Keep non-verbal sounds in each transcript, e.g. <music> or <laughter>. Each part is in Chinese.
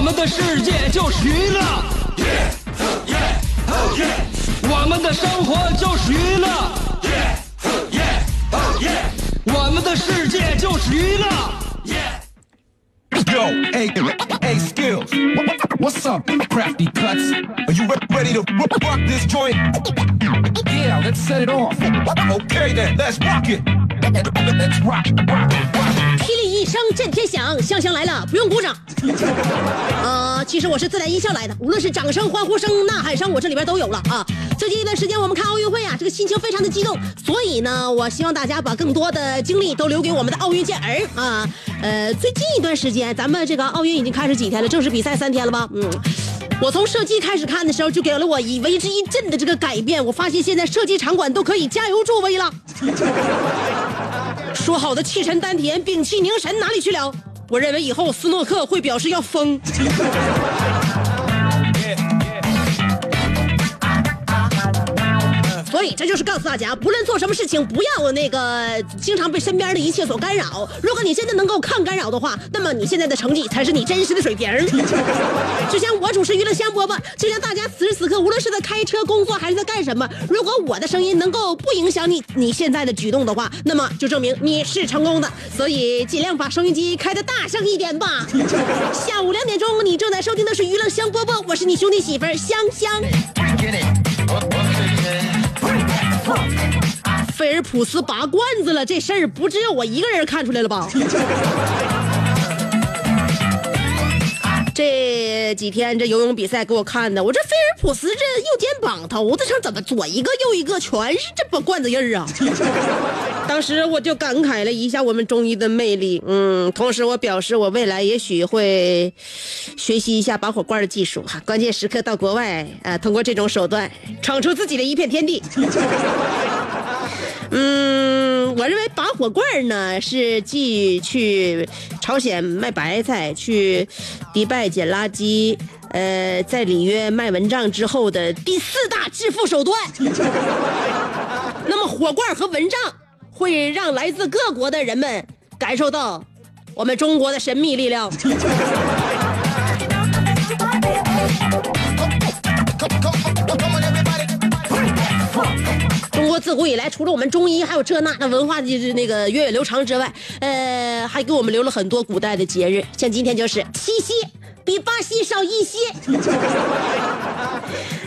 我们的世界就是娱乐，我们的生活就是娱乐，我们的世界就是娱乐。Yo, hey, hey, skills. What's up, crafty cuts? Are you ready to rock rock this joint? Yeah, let's set it off. Okay then, let's rock it. Let's rock, rock, rock. 一声震天响，香香来了，不用鼓掌。<laughs> 呃，其实我是自带音效来的，无论是掌声、欢呼声、呐喊声，我这里边都有了啊。最近一段时间我们看奥运会啊，这个心情非常的激动，所以呢，我希望大家把更多的精力都留给我们的奥运健儿啊。呃，最近一段时间，咱们这个奥运已经开始几天了，正式比赛三天了吧？嗯。我从射击开始看的时候，就给了我以为之一振的这个改变。我发现现在射击场馆都可以加油助威了。说好的气沉丹田、屏气凝神哪里去了？我认为以后斯诺克会表示要疯。所以这就是告诉大家，不论做什么事情，不要那个经常被身边的一切所干扰。如果你真的能够抗干扰的话，那么你现在的成绩才是你真实的水平。<laughs> 就像我主持娱乐香饽饽，就像大家此时此刻，无论是在开车、工作还是在干什么，如果我的声音能够不影响你你现在的举动的话，那么就证明你是成功的。所以尽量把收音机开的大声一点吧。<laughs> 下午两点钟，你正在收听的是娱乐香饽饽，我是你兄弟媳妇儿香香。菲尔普斯拔罐子了，这事儿不只有我一个人看出来了吧？这几天这游泳比赛给我看的，我这菲尔普斯这右肩膀头子上怎么左一个右一个，全是这把罐子印儿啊！<laughs> 当时我就感慨了一下我们中医的魅力，嗯，同时我表示我未来也许会学习一下拔火罐的技术哈，关键时刻到国外啊、呃，通过这种手段闯出自己的一片天地。嗯，我认为拔火罐呢是继去朝鲜卖白菜、去迪拜捡垃圾、呃，在里约卖蚊帐之后的第四大致富手段。<laughs> 那么火罐和蚊帐会让来自各国的人们感受到我们中国的神秘力量。中国自古以来，除了我们中医还有这那的文化就是那个源远流长之外，呃，还给我们留了很多古代的节日，像今天就是七夕，比巴西少一些。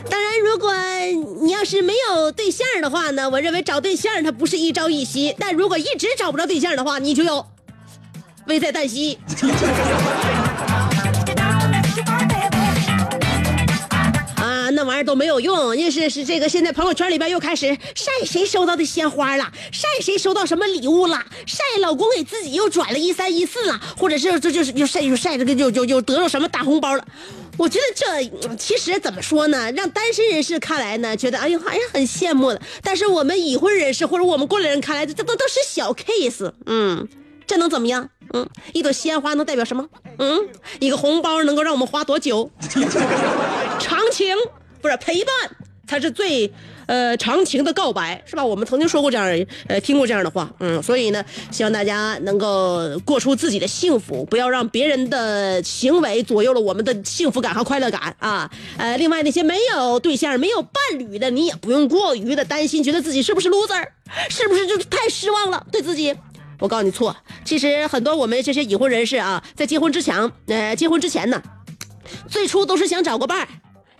当然，如果你要是没有对象的话呢，我认为找对象它不是一朝一夕，但如果一直找不着对象的话，你就有危在旦夕。那玩意儿都没有用，因为是是这个，现在朋友圈里边又开始晒谁收到的鲜花了，晒谁收到什么礼物了，晒老公给自己又转了一三一四了，或者是这就是又晒又晒这个又又又得到什么大红包了。我觉得这其实怎么说呢，让单身人士看来呢，觉得哎呦还是很羡慕的，但是我们已婚人士或者我们过来人看来，这都都是小 case，嗯。这能怎么样？嗯，一朵鲜花能代表什么？嗯，一个红包能够让我们花多久？<laughs> 长情不是陪伴，才是最呃长情的告白，是吧？我们曾经说过这样，呃，听过这样的话，嗯，所以呢，希望大家能够过出自己的幸福，不要让别人的行为左右了我们的幸福感和快乐感啊。呃，另外那些没有对象、没有伴侣的，你也不用过于的担心，觉得自己是不是 loser，是不是就是太失望了，对自己。我告诉你错，其实很多我们这些已婚人士啊，在结婚之前，呃，结婚之前呢，最初都是想找个伴儿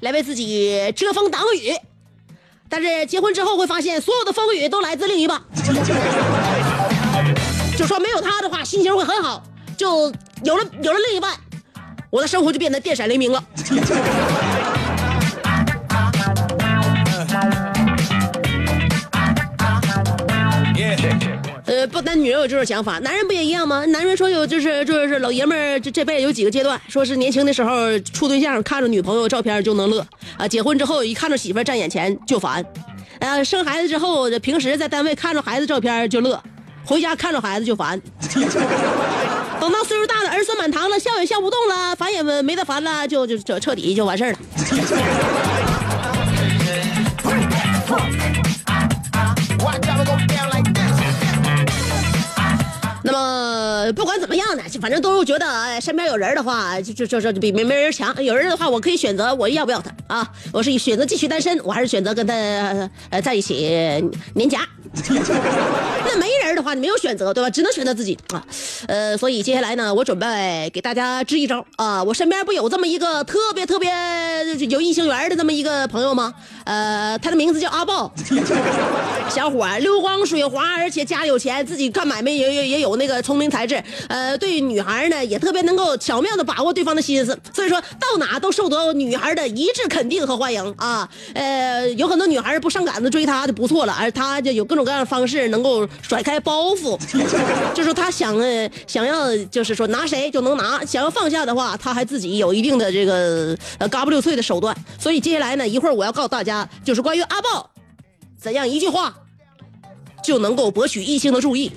来为自己遮风挡雨，但是结婚之后会发现，所有的风雨都来自另一半。<laughs> 就说没有他的话，心情会很好；就有了有了另一半，我的生活就变得电闪雷鸣了。不男女人有这种想法，男人不也一样吗？男人说有就是就是老爷们儿这这辈子有几个阶段，说是年轻的时候处对象看着女朋友照片就能乐啊，结婚之后一看着媳妇儿站眼前就烦，呃，生孩子之后平时在单位看着孩子照片就乐，回家看着孩子就烦。<laughs> 等到岁数大了，儿孙满堂了，笑也笑不动了，烦也没得烦了，就就这彻底就完事儿了。呃不管怎么样呢，反正都是觉得身边有人的话，就就就就比没没人强。有人的话，我可以选择我要不要他啊？我是选择继续单身，我还是选择跟他呃在一起黏夹？<laughs> 那没人的话，你没有选择，对吧？只能选择自己啊。呃，所以接下来呢，我准备给大家支一招啊。我身边不有这么一个特别特别有异性缘的这么一个朋友吗？呃，他的名字叫阿豹，<laughs> 小伙溜光水滑，而且家里有钱，自己干买卖也也也有那个聪明才智。呃，对女孩呢也特别能够巧妙的把握对方的心思，所以说到哪都受得女孩的一致肯定和欢迎啊。呃，有很多女孩不上赶子追他就不错了，而他就有各种各样的方式能够甩开包袱，就是他想呃想要就是说拿谁就能拿，想要放下的话，他还自己有一定的这个呃嘎不溜脆的手段。所以接下来呢，一会儿我要告诉大家，就是关于阿豹怎样一句话就能够博取异性的注意。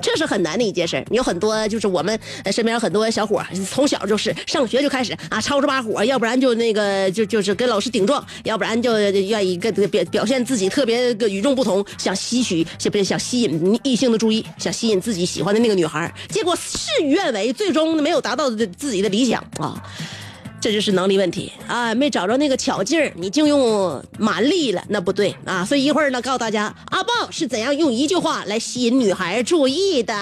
这是很难的一件事有很多就是我们身边很多小伙从小就是上学就开始啊吵着把火，要不然就那个就就是跟老师顶撞，要不然就愿意跟表表现自己特别个与众不同，想吸取想不是想吸引异性的注意，想吸引自己喜欢的那个女孩，结果事与愿违，最终没有达到自己的理想啊。这就是能力问题啊！没找着那个巧劲儿，你就用蛮力了，那不对啊！所以一会儿呢，告诉大家阿豹是怎样用一句话来吸引女孩注意的。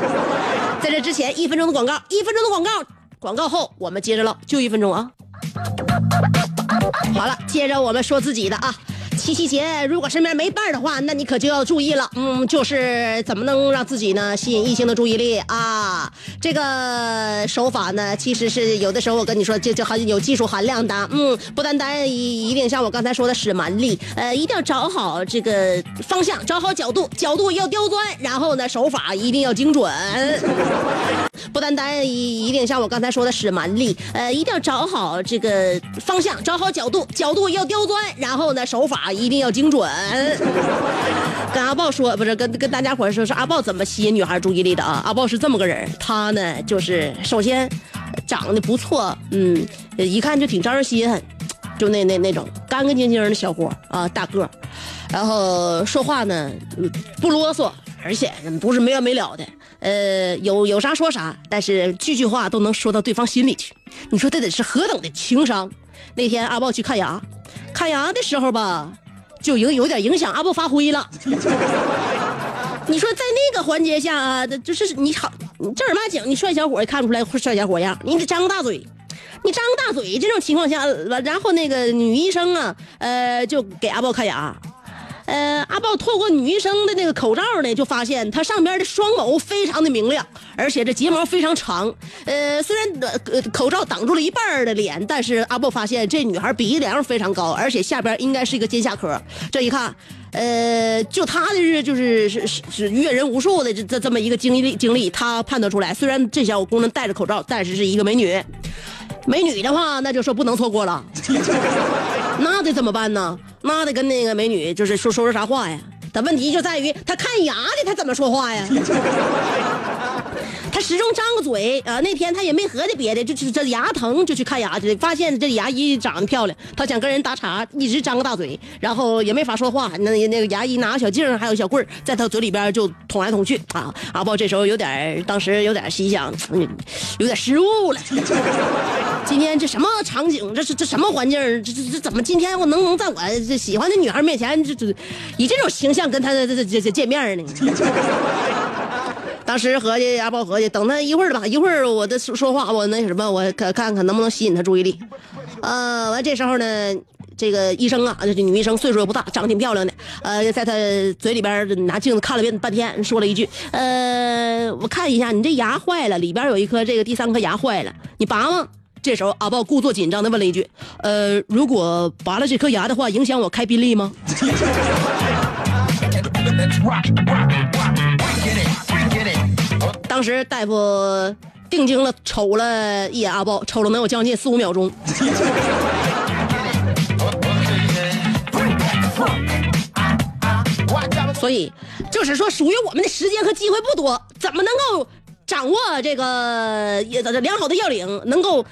<laughs> 在这之前，一分钟的广告，一分钟的广告，广告后我们接着唠，就一分钟啊！好了，接着我们说自己的啊。七夕节，如果身边没伴的话，那你可就要注意了。嗯，就是怎么能让自己呢吸引异性的注意力啊？这个手法呢，其实是有的时候我跟你说，这这很有技术含量的。嗯，不单单一一定像我刚才说的使蛮力，呃，一定要找好这个方向，找好角度，角度要刁钻，然后呢，手法一定要精准。<laughs> 不单单一一定像我刚才说的使蛮力，呃，一定要找好这个方向，找好角度，角度要刁钻，然后呢，手法啊一定要精准。跟阿豹说，不是跟跟大家伙说，是阿豹怎么吸引女孩注意力的啊？阿豹是这么个人，他呢就是首先长得不错，嗯，一看就挺招人稀罕，就那那那种干干净净的小伙啊，大个，然后说话呢不啰嗦，而且不是没完没了的。呃，有有啥说啥，但是句句话都能说到对方心里去。你说这得是何等的情商？那天阿豹去看牙，看牙的时候吧，就影有点影响阿豹发挥了。<laughs> 你说在那个环节下啊，就是你好，正儿八经，你帅小伙也看不出来帅小伙样，你得张个大嘴。你张个大嘴，这种情况下，然后那个女医生啊，呃，就给阿豹看牙。呃，阿豹透过女医生的那个口罩呢，就发现她上边的双眸非常的明亮，而且这睫毛非常长。呃，虽然呃口罩挡住了一半的脸，但是阿豹发现这女孩鼻梁非常高，而且下边应该是一个尖下颏。这一看，呃，就他的是就是是是阅人无数的这这这么一个经历经历，他判断出来，虽然这小伙姑娘戴着口罩，但是是一个美女。美女的话，那就说不能错过了。<laughs> 那得怎么办呢？那得跟那个美女就是说说说啥话呀？但问题就在于他看牙的，他怎么说话呀？他始终张个嘴啊！那天他也没合计别的，就就这牙疼就去看牙去，发现这牙医长得漂亮，他想跟人打岔，一直张个大嘴，然后也没法说话。那那个牙医拿个小镜还有小棍儿，在他嘴里边就捅来捅去啊！阿豹这时候有点，当时有点心想，有点失误了。<laughs> 今天这什么场景？这是这什么环境？这这这怎么今天我能能在我这喜欢的女孩面前，这这以这种形象跟她这这这见面呢？当时合计阿豹合计，等他一会儿吧，一会儿我的说话，我那什么，我看看看能不能吸引他注意力。呃，完这时候呢，这个医生啊，这女医生岁数也不大，长得挺漂亮的。呃，在他嘴里边拿镜子看了半半天，说了一句：“呃，我看一下，你这牙坏了，里边有一颗这个第三颗牙坏了，你拔吗？”这时候阿豹故作紧张的问了一句：“呃，如果拔了这颗牙的话，影响我开宾利吗？” <laughs> 当时大夫定睛了瞅了一眼阿豹，瞅了能有将近四五秒钟。所以，就是说，属于我们的时间和机会不多，怎么能够掌握这个良好的要领，能够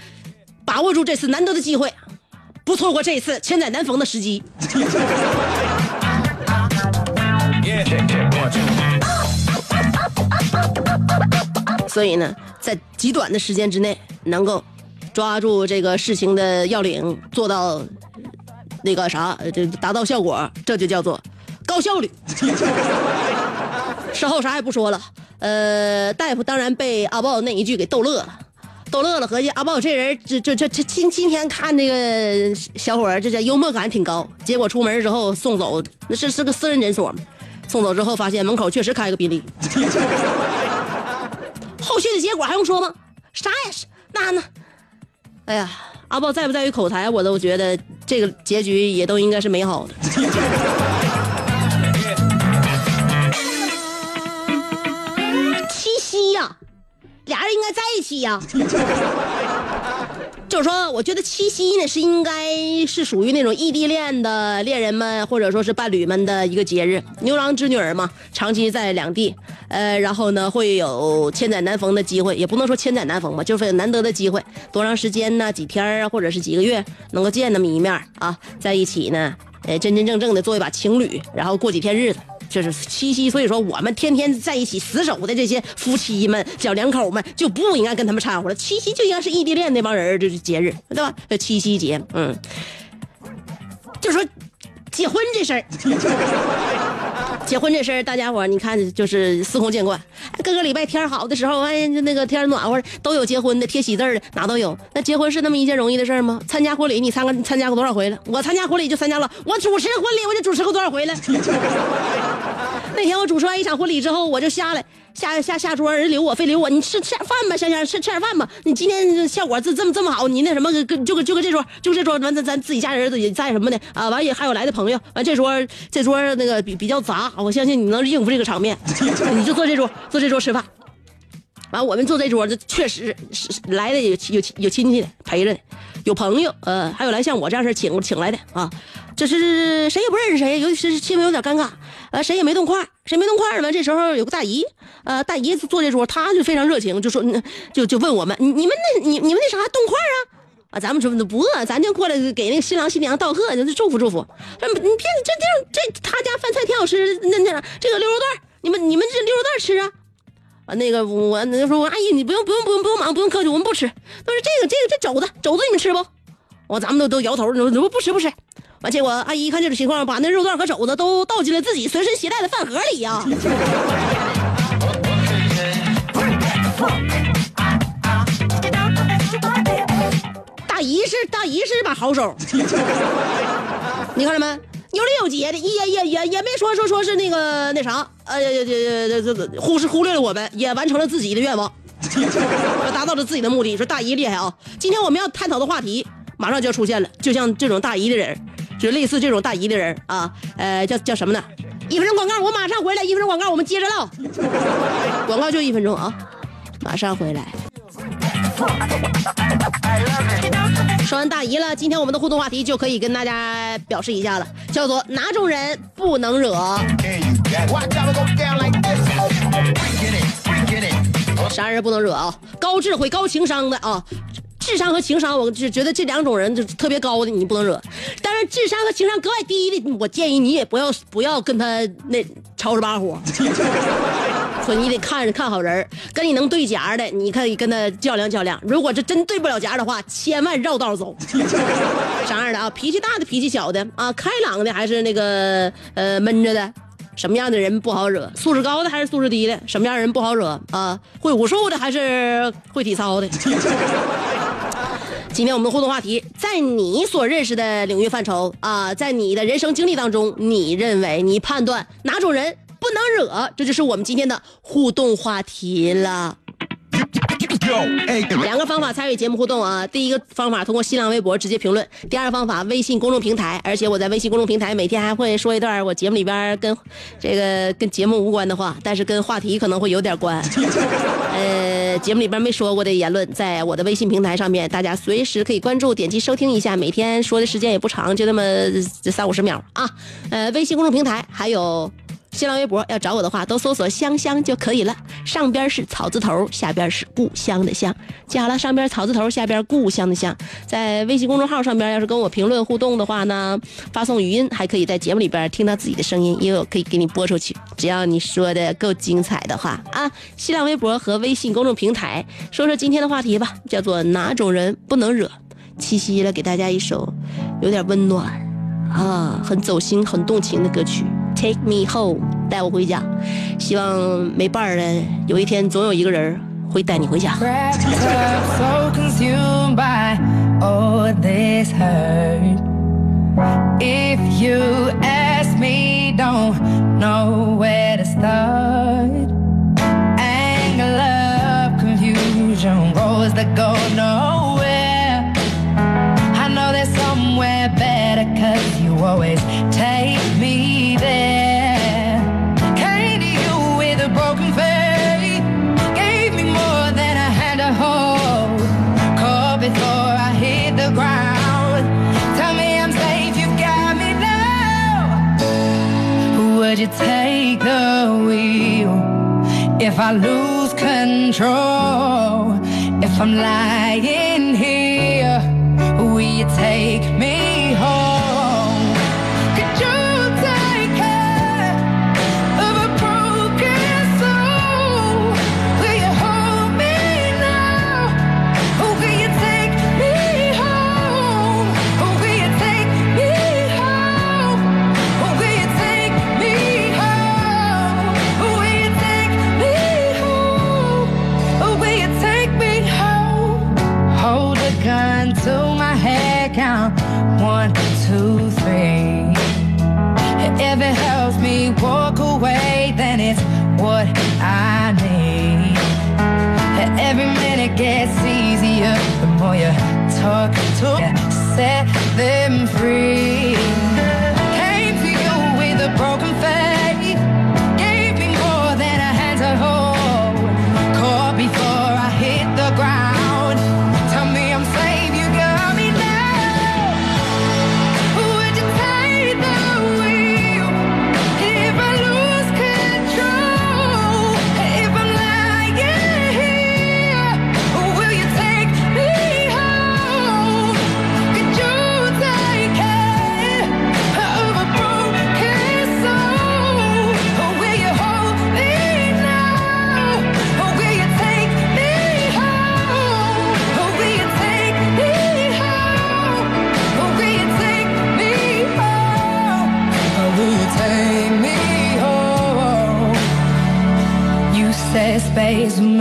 把握住这次难得的机会，不错过这一次千载难逢的时机。<laughs> 所以呢，在极短的时间之内，能够抓住这个事情的要领，做到那个啥，呃这达到效果，这就叫做高效率。<laughs> 事后啥也不说了，呃，大夫当然被阿豹那一句给逗乐了。逗乐了，合计阿豹这人，这这这这今今天看这个小伙儿，这这幽默感挺高。结果出门之后送走，那是是个私人诊所嘛，送走之后发现门口确实开个宾利。后续的结果还用说吗？啥呀？是那那，哎呀，阿豹在不在于口才，我都觉得这个结局也都应该是美好的。<laughs> <laughs> 七夕呀、俩人应该在一起呀、就是说，我觉得七夕呢是应该是属于那种异地恋的恋人们或者说是伴侣们的一个节日，牛郎织女儿嘛，长期在两地，呃，然后呢会有千载难逢的机会，也不能说千载难逢吧，就是难得的机会，多长时间呢？几天啊，或者是几个月能够见那么一面啊，在一起呢，呃，真真正正的做一把情侣，然后过几天日子。这是七夕，所以说我们天天在一起死守的这些夫妻们、小两口们就不应该跟他们掺和了。七夕就应该是异地恋那帮人儿这是节日，对吧？这七夕节，嗯，就说结婚这事儿，结婚这事儿，大家伙儿你看就是司空见惯。各个礼拜天好的时候，哎，那个天暖和都有结婚的，贴喜字的哪都有。那结婚是那么一件容易的事儿吗？参加婚礼你参加参加过多少回了？我参加婚礼就参加了，我主持婚礼我就主持过多少回了。<laughs> 那天我主持完一场婚礼之后，我就下来下下下桌，人留我非留我，你吃吃点饭吧，香香吃吃点饭吧。你今天效果这这么这么好，你那什么跟就跟就跟这桌就这桌完咱咱自己家人也在什么的啊，完也还有来的朋友，完这桌这桌那个比比较杂，我相信你能应付这个场面，<laughs> 你就坐这桌坐这桌吃饭。完，我们坐这桌，这确实是来的有有有亲戚陪着呢，有朋友，呃，还有来像我这样式请请来的啊。这是谁也不认识谁，尤其是气氛有点尴尬，呃，谁也没动筷，谁没动筷呢？这时候有个大姨，呃，大姨坐这桌，她就非常热情，就说，就就问我们，你你们那你你们那啥动筷啊？啊，咱们说不饿，咱就过来给那个新郎新娘道贺，就祝福祝福。这你别这这这他家饭菜挺好吃，那那这个溜肉段，你们你们这溜肉段吃啊？那个我那时候阿姨，你不用不用不用不用忙，不用客气，我们不吃。他说这个这个这肘子肘子你们吃不？我咱们都都摇头，说不吃不吃。完，结果阿姨一看这种情况，把那肉段和肘子都倒进了自己随身携带的饭盒里呀、大姨是大姨是把好手，你看着没？有理有节的，也也也也没说说说是那个那啥，呃，这这这这忽视忽略了我们，也完成了自己的愿望，达到了自己的目的。说大姨厉害啊！今天我们要探讨的话题马上就要出现了，就像这种大姨的人，就类似这种大姨的人啊，呃，叫叫什么呢？一分钟广告，我马上回来。一分钟广告，我们接着唠。广告就一分钟啊，马上回来。说完大姨了今天我们的互动话题就可以跟大家表示一下了叫做哪种人不能惹？啥人不能惹啊？高智慧高情商的啊智商和情商，我就觉得这两种人就特别高的，你不能惹。但是，智商和情商格外低的，我建议你也不要不要跟他那吵吵把火。<laughs> 说你得看着看好人跟你能对夹的，你可以跟他较量较量。如果这真对不了夹的话，千万绕道走。<laughs> 啥样的啊？脾气大的，脾气小的啊，开朗的还是那个呃闷着的？什么样的人不好惹？素质高的还是素质低的？什么样的人不好惹啊？会武术的还是会体操的？<laughs> 今天我们的互动话题，在你所认识的领域范畴啊，在你的人生经历当中，你认为你判断哪种人不能惹？这就是我们今天的互动话题了。两个方法参与节目互动啊！第一个方法通过新浪微博直接评论，第二个方法微信公众平台，而且我在微信公众平台每天还会说一段我节目里边跟这个跟节目无关的话，但是跟话题可能会有点关。<laughs> 呃，节目里边没说过的言论，在我的微信平台上面，大家随时可以关注，点击收听一下。每天说的时间也不长，就那么三五十秒啊。呃，微信公众平台还有。新浪微博要找我的话，都搜索“香香”就可以了。上边是草字头，下边是故乡的乡。记好了，上边草字头，下边故乡的乡。在微信公众号上边，要是跟我评论互动的话呢，发送语音，还可以在节目里边听到自己的声音，因为我可以给你播出去。只要你说的够精彩的话啊！新浪微博和微信公众平台，说说今天的话题吧，叫做哪种人不能惹？七夕了，给大家一首有点温暖啊，很走心、很动情的歌曲。Take me home，带我回家。希望没伴儿的，有一天总有一个人会带你回家。If I lose control? If I'm lying here, will you take me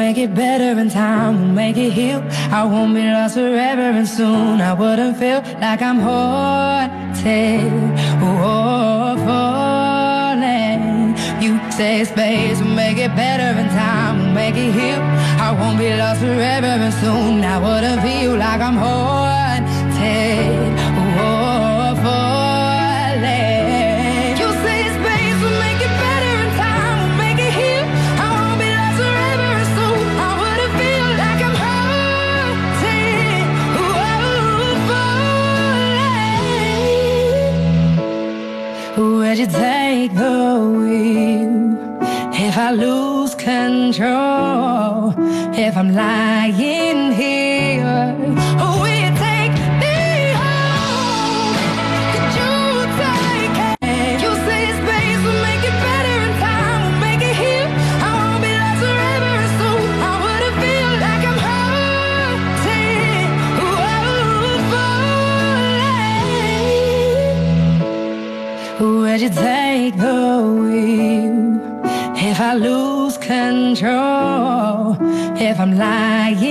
make it better and time will make it heal. I won't be lost forever and soon I wouldn't feel like I'm haunted or falling. You say space will make it better and time will make it heal. I won't be lost forever and soon I wouldn't feel like I'm haunted Lose control? If I'm lying here, If I'm lying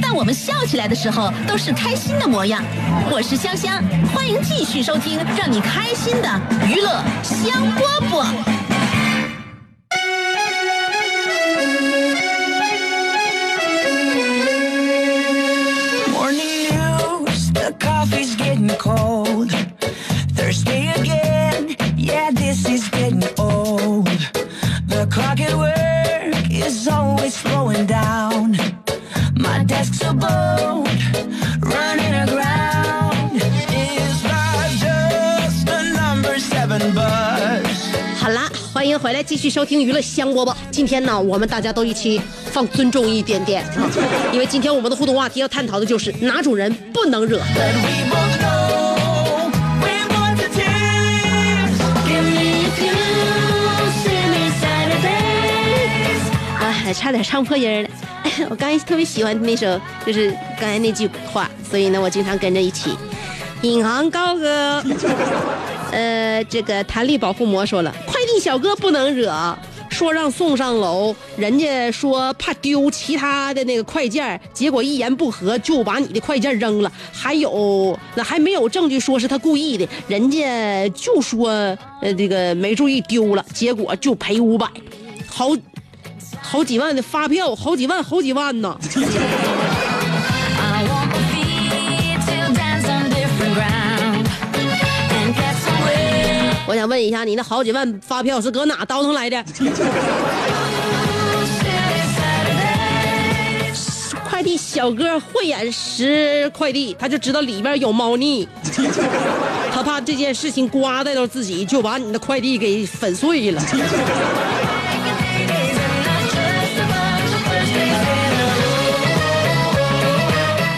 我们笑起来的时候都是开心的模样。我是香香，欢迎继续收听让你开心的娱乐香饽饽。欢迎回来，继续收听娱乐香饽饽。今天呢，我们大家都一起放尊重一点点啊，<laughs> 因为今天我们的互动话题要探讨的就是哪种人不能惹。哎，差点唱破音了。<laughs> 我刚才特别喜欢那首，就是刚才那句话，所以呢，我经常跟着一起。引吭高歌，呃，这个弹力保护膜说了，快一小哥不能惹，说让送上楼，人家说怕丢其他的那个快件，结果一言不合就把你的快件扔了，还有那还没有证据说是他故意的，人家就说呃这个没注意丢了，结果就赔五百，好好几万的发票，好几万好几万呢。想问一下，你那好几万发票是搁哪倒腾来的？快递小哥慧眼识快递，他就知道里边有猫腻，他怕这件事情刮带到自己，就把你的快递给粉碎了。Days and not just a bunch of Thursdays in a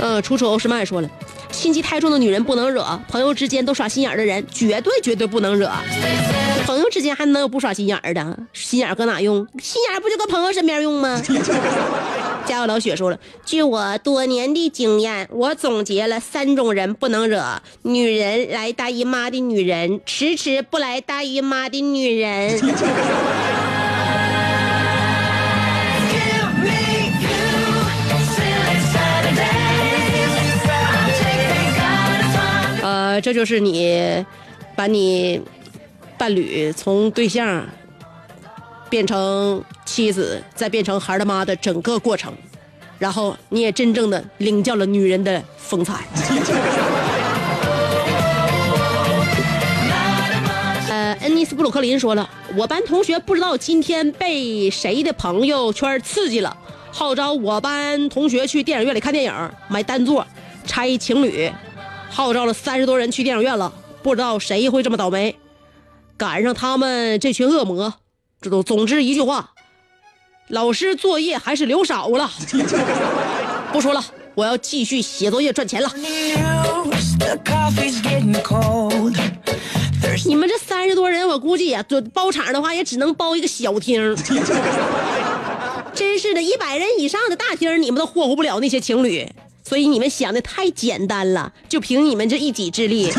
row. 呃，楚楚欧诗麦说了，心机太重的女人不能惹，朋友之间都耍心眼的人绝对绝对不能惹。朋友之间还能有不耍心眼的？心眼搁哪用？心眼不就搁朋友身边用吗？<laughs> 家有老雪说了，据我多年的经验，我总结了三种人不能惹：女人来大姨妈的女人，迟迟不来大姨妈的女人。呃，这就是你把你伴侣从对象变成妻子，再变成孩儿他妈的整个过程，然后你也真正的领教了女人的风采。<laughs> 呃，恩尼斯布鲁克林说了，我班同学不知道今天被谁的朋友圈刺激了，号召我班同学去电影院里看电影，买单座，拆情侣，号召了三十多人去电影院了，不知道谁会这么倒霉，赶上他们这群恶魔。这都总之一句话，老师作业还是留少了。不说了，我要继续写作业赚钱了。你们这三十多人，我估计呀、就包场的话也只能包一个小厅。真是的，一百人以上的大厅，你们都霍霍不了那些情侣。所以你们想的太简单了，就凭你们这一己之力. <laughs>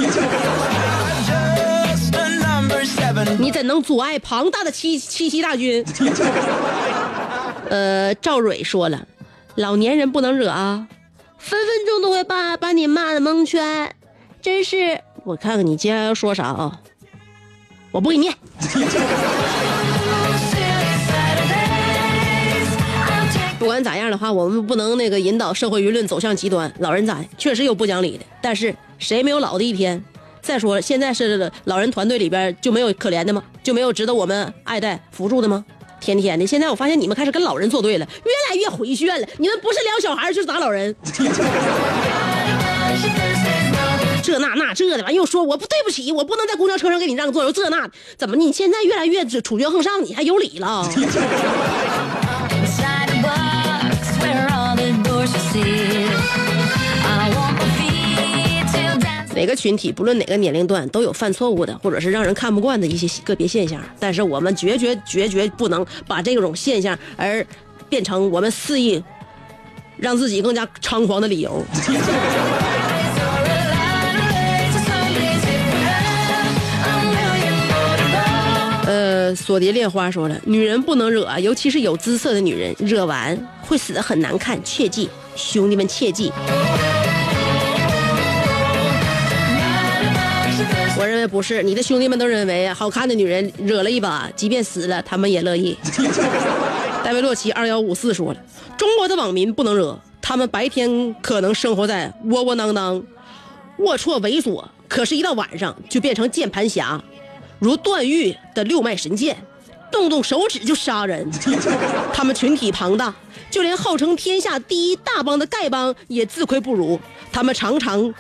你怎能阻碍庞大的七七夕大军？<laughs> 呃，赵蕊说了，老年人不能惹啊，分分钟都会把把你骂的蒙圈，真是。我看看你接下来要说啥啊？我不给你念。不管咋样的话，我们不能那个引导社会舆论走向极端。老人崽确实有不讲理的，但是谁没有老的一天？再说了，现在是老人团队里边就没有可怜的吗？就没有值得我们爱戴扶助的吗？天天的，现在我发现你们开始跟老人作对了，越来越回旋了。你们不是撩小孩就是打老人，这那那这的完又说我不对不起，我不能在公交车上给你让座，又这那，怎么你现在越来越处决横上，你还有理了？哪个群体，不论哪个年龄段，都有犯错误的，或者是让人看不惯的一些个别现象。但是我们绝绝绝绝不能把这种现象而变成我们肆意让自己更加猖狂的理由。<laughs> 呃，索蝶恋花说了，女人不能惹，尤其是有姿色的女人，惹完会死的很难看，切记，兄弟们切记。我认为不是，你的兄弟们都认为好看的女人惹了一把，即便死了，他们也乐意。<laughs> 戴维洛奇二幺五四说了，中国的网民不能惹，他们白天可能生活在窝窝囊囊、龌龊猥琐，可是，一到晚上就变成键盘侠，如段誉的六脉神剑，动动手指就杀人。他们群体庞大，就连号称天下第一大帮的丐帮也自愧不如。他们常常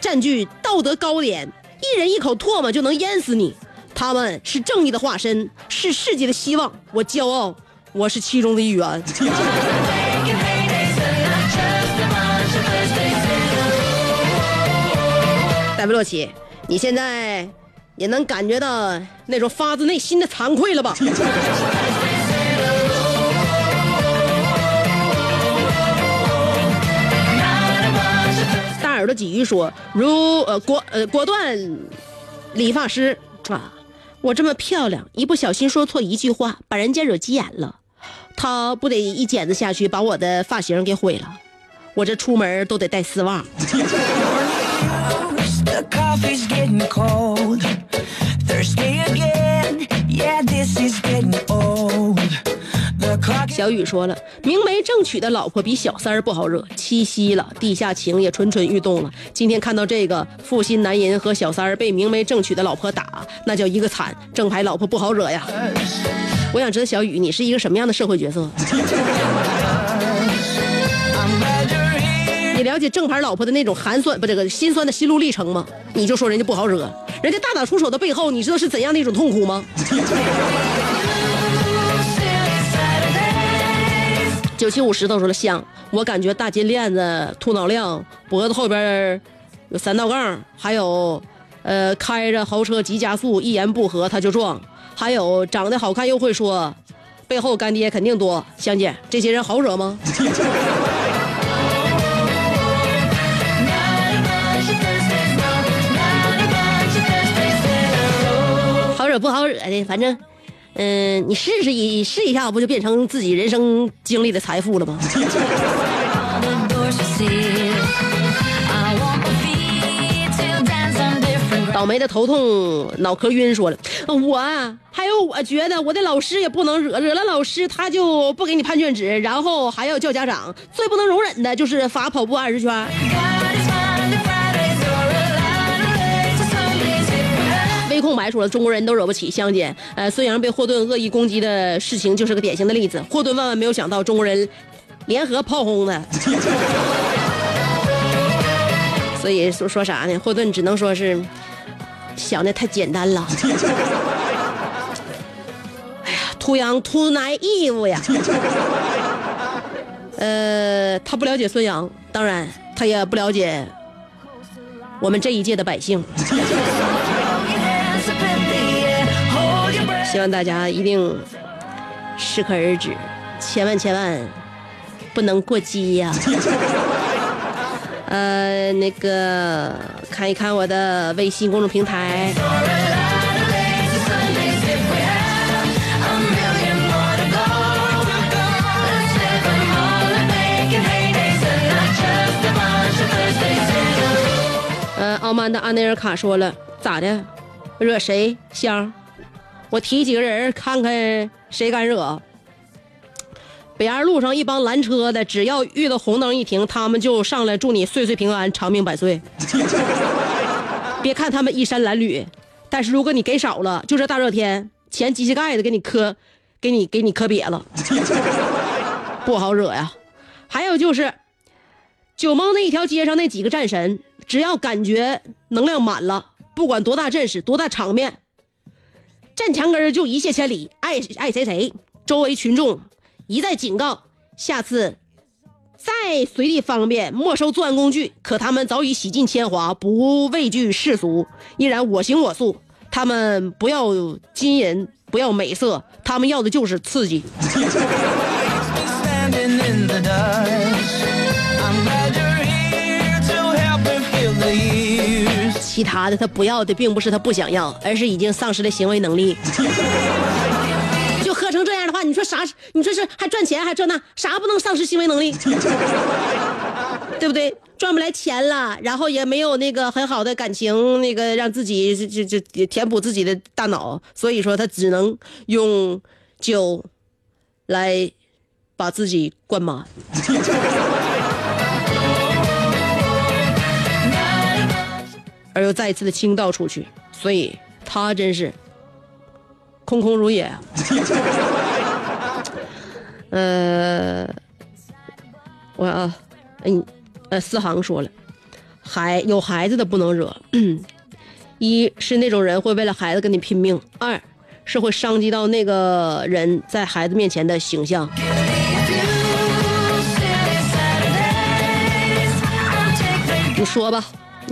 占据道德高点。一人一口唾沫就能淹死你，他们是正义的化身，是世界的希望。我骄傲，我是其中的一员。<laughs> 戴维洛奇，你现在也能感觉到那种发自内心的惭愧了吧？耳朵鲫鱼说：“如呃果呃果断理发师啊，我这么漂亮，一不小心说错一句话，把人家惹急眼了，他不得一剪子下去把我的发型给毁了？我这出门都得带丝袜。”小雨说了，明媒正娶的老婆比小三儿不好惹，七夕了，地下情也蠢蠢欲动了。今天看到这个负心男人和小三儿被明媒正娶的老婆打，那叫一个惨，正牌老婆不好惹呀。我想知道小雨，你是一个什么样的社会角色？<laughs> 你了解正牌老婆的那种寒酸不这个心酸的心路历程吗？你就说人家不好惹，人家大打出手的背后，你知道是怎样的一种痛苦吗？九七五石头说了香，我感觉大金链子、秃脑亮，脖子后边有三道杠，还有，呃，开着豪车急加速，一言不合他就撞，还有长得好看又会说，背后干爹肯定多。香姐，这些人好惹吗？<laughs> 好惹不好惹的，反正，嗯、你试试一试一下，不就变成自己人生经历的财富了吗？<laughs> 倒霉的头痛脑壳晕说了，我啊，还有我觉得我的老师也不能惹，惹了老师他就不给你判卷纸，然后还要叫家长。最不能容忍的就是罚跑步二十圈。微空白说了，中国人都惹不起香姐。呃，孙杨被霍顿恶意攻击的事情就是个典型的例子。霍顿万万没有想到中国人联合炮轰他，<laughs> 所以说说啥呢？霍顿只能说是想的太简单了。<laughs> 哎呀，too young too naive 呀。呃，他不了解孙杨，当然他也不了解我们这一届的百姓。希望大家一定适可而止，千万千万不能过激呀、<laughs> 呃，那个看一看我的微信公众平台。呃，傲慢的安内尔卡说了，咋的？惹谁？香？我提几个人看看谁敢惹。北二路上一帮拦车的，只要遇到红灯一停，他们就上来祝你岁岁平安、长命百岁。<laughs> 别看他们衣衫褴褛，但是如果你给少了，就这大热天，前机器盖子给你磕，给你给你磕瘪了，<laughs> 不好惹呀。还有就是，九蒙那一条街上那几个战神，只要感觉能量满了，不管多大阵势、多大场面，站墙根儿就一泻千里，爱爱谁谁。周围群众一再警告，下次再随地方便没收作案工具，可他们早已洗尽铅华，不畏惧世俗，依然我行我素。他们不要金银，不要美色，他们要的就是刺激。<laughs> 他的他不要的，并不是他不想要，而是已经丧失了行为能力。就喝成这样的话，你说啥？你说是还赚钱还这那，啥不能丧失行为能力？对不对？赚不来钱了，然后也没有那个很好的感情，那个让自己就就就填补自己的大脑，所以说他只能用酒来把自己灌满。而又再一次的倾倒出去，所以他真是空空如也。<laughs> 呃，我啊，嗯，呃，思航说了，孩有孩子的不能惹，一是那种人会为了孩子跟你拼命，二是会伤及到那个人在孩子面前的形象。你说吧，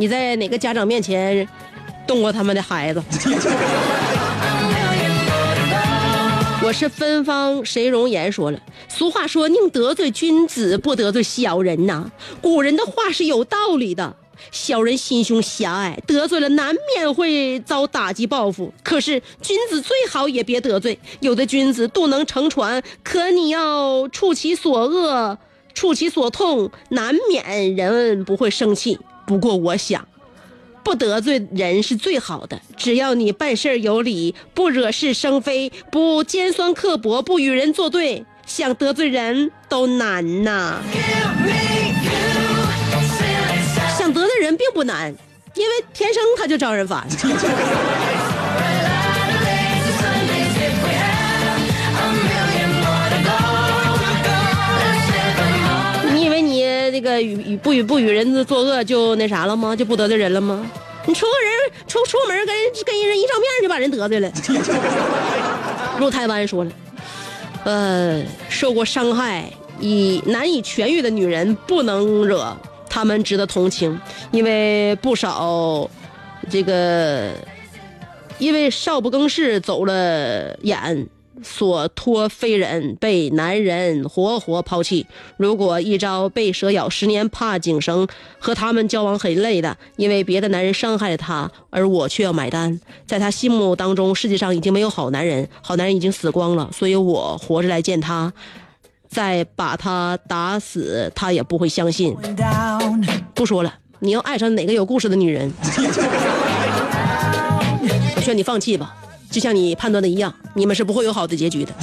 你在哪个家长面前动过他们的孩子？我是芬芳谁容颜说了，俗话说宁得罪君子，不得罪小人呐。古人的话是有道理的。小人心胸狭隘，得罪了难免会遭打击报复。可是君子最好也别得罪，有的君子肚能撑船，可你要触其所恶，触其所痛，难免人不会生气。不过我想。不得罪人是最好的，只要你办事有理，不惹是生非，不尖酸刻薄，不与人作对，想得罪人都难呐。想得罪人并不难，因为天生他就招人烦。那个与与不与不与人作恶就那啥了吗？就不得罪人了吗？你出个人出出门跟人跟人一照面就把人得罪了。<laughs> 陆台湾说了，呃，受过伤害已难以痊愈的女人不能惹，他们值得同情，因为不少这个因为少不更事走了眼。所托非人，被男人活活抛弃。如果一朝被蛇咬，十年怕井绳。和他们交往很累的，因为别的男人伤害了他，而我却要买单。在他心目当中，世界上已经没有好男人，好男人已经死光了，所以我活着来见他。再把他打死，他也不会相信。不说了，你要爱上哪个有故事的女人，我 <laughs> 劝你放弃吧。就像你判断的一样，你们是不会有好的结局的。<laughs>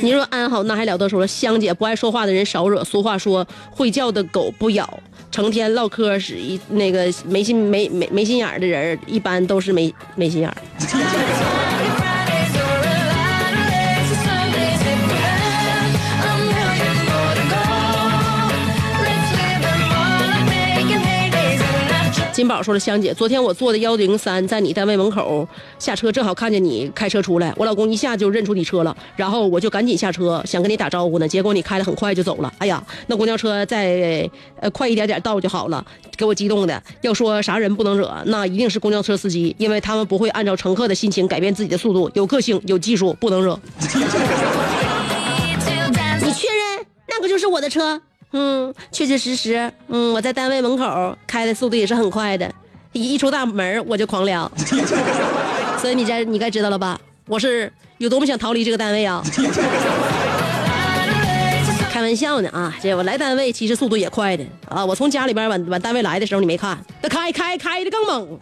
你说安好那还了得？说了，香姐不爱说话的人少惹。俗话说，会叫的狗不咬。成天唠嗑是一那个没心没没没心眼儿的人，一般都是没没心眼儿。金宝说了：“香姐，昨天我坐的幺零三，在你单位门口下车，正好看见你开车出来。我老公一下就认出你车了，然后我就赶紧下车，想跟你打招呼呢。结果你开的很快就走了。哎呀，那公交车再呃快一点点到就好了，给我激动的。要说啥人不能惹，那一定是公交车司机，因为他们不会按照乘客的心情改变自己的速度，有个性，有技术，不能惹。<laughs> 你确认那个就是我的车？”嗯，确确实实，嗯，我在单位门口开的速度也是很快的，一一出大门我就狂聊，<laughs> 所以你该你该知道了吧？我是有多么想逃离这个单位啊！<laughs> 开玩笑呢啊，这我来单位其实速度也快的啊，我从家里边往往单位来的时候你没看，那开开开的更猛。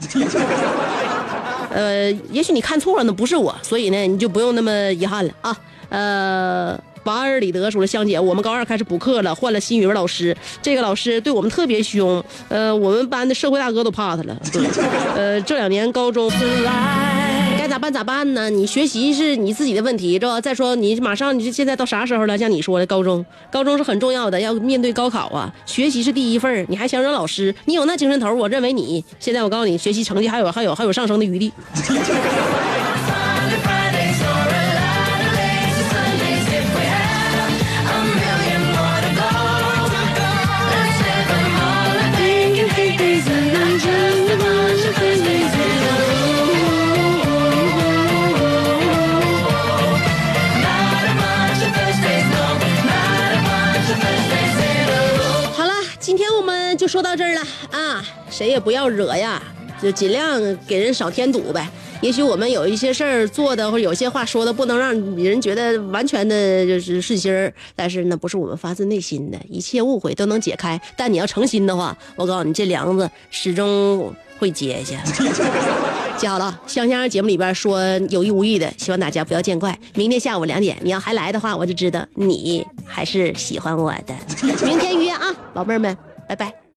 <laughs> 呃，也许你看错了，呢不是我，所以呢你就不用那么遗憾了啊，呃。瓦尔里德说了：“香姐，我们高二开始补课了，换了新语文老师。这个老师对我们特别凶，呃，我们班的社会大哥都怕他了。<laughs> 呃，这两年高中该咋办咋办呢？你学习是你自己的问题，知道吧？再说你马上你这现在到啥时候了？像你说的，高中，高中是很重要的，要面对高考啊，学习是第一份儿你还想惹老师？你有那精神头，我认为你现在我告诉你，学习成绩还有还有还有上升的余地。就说到这儿了啊，谁也不要惹呀，就尽量给人少添堵呗。也许我们有一些事儿做的，或者有些话说的，不能让人觉得完全的就是顺心儿，但是那不是我们发自内心的，一切误会都能解开。但你要诚心的话，我告诉你，这梁子始终会结下。<laughs> 记好了，香香节目里边说有意无意的，希望大家不要见怪。明天下午两点，你要还来的话，我就知道你还是喜欢我的。明天约啊，宝贝们，拜拜。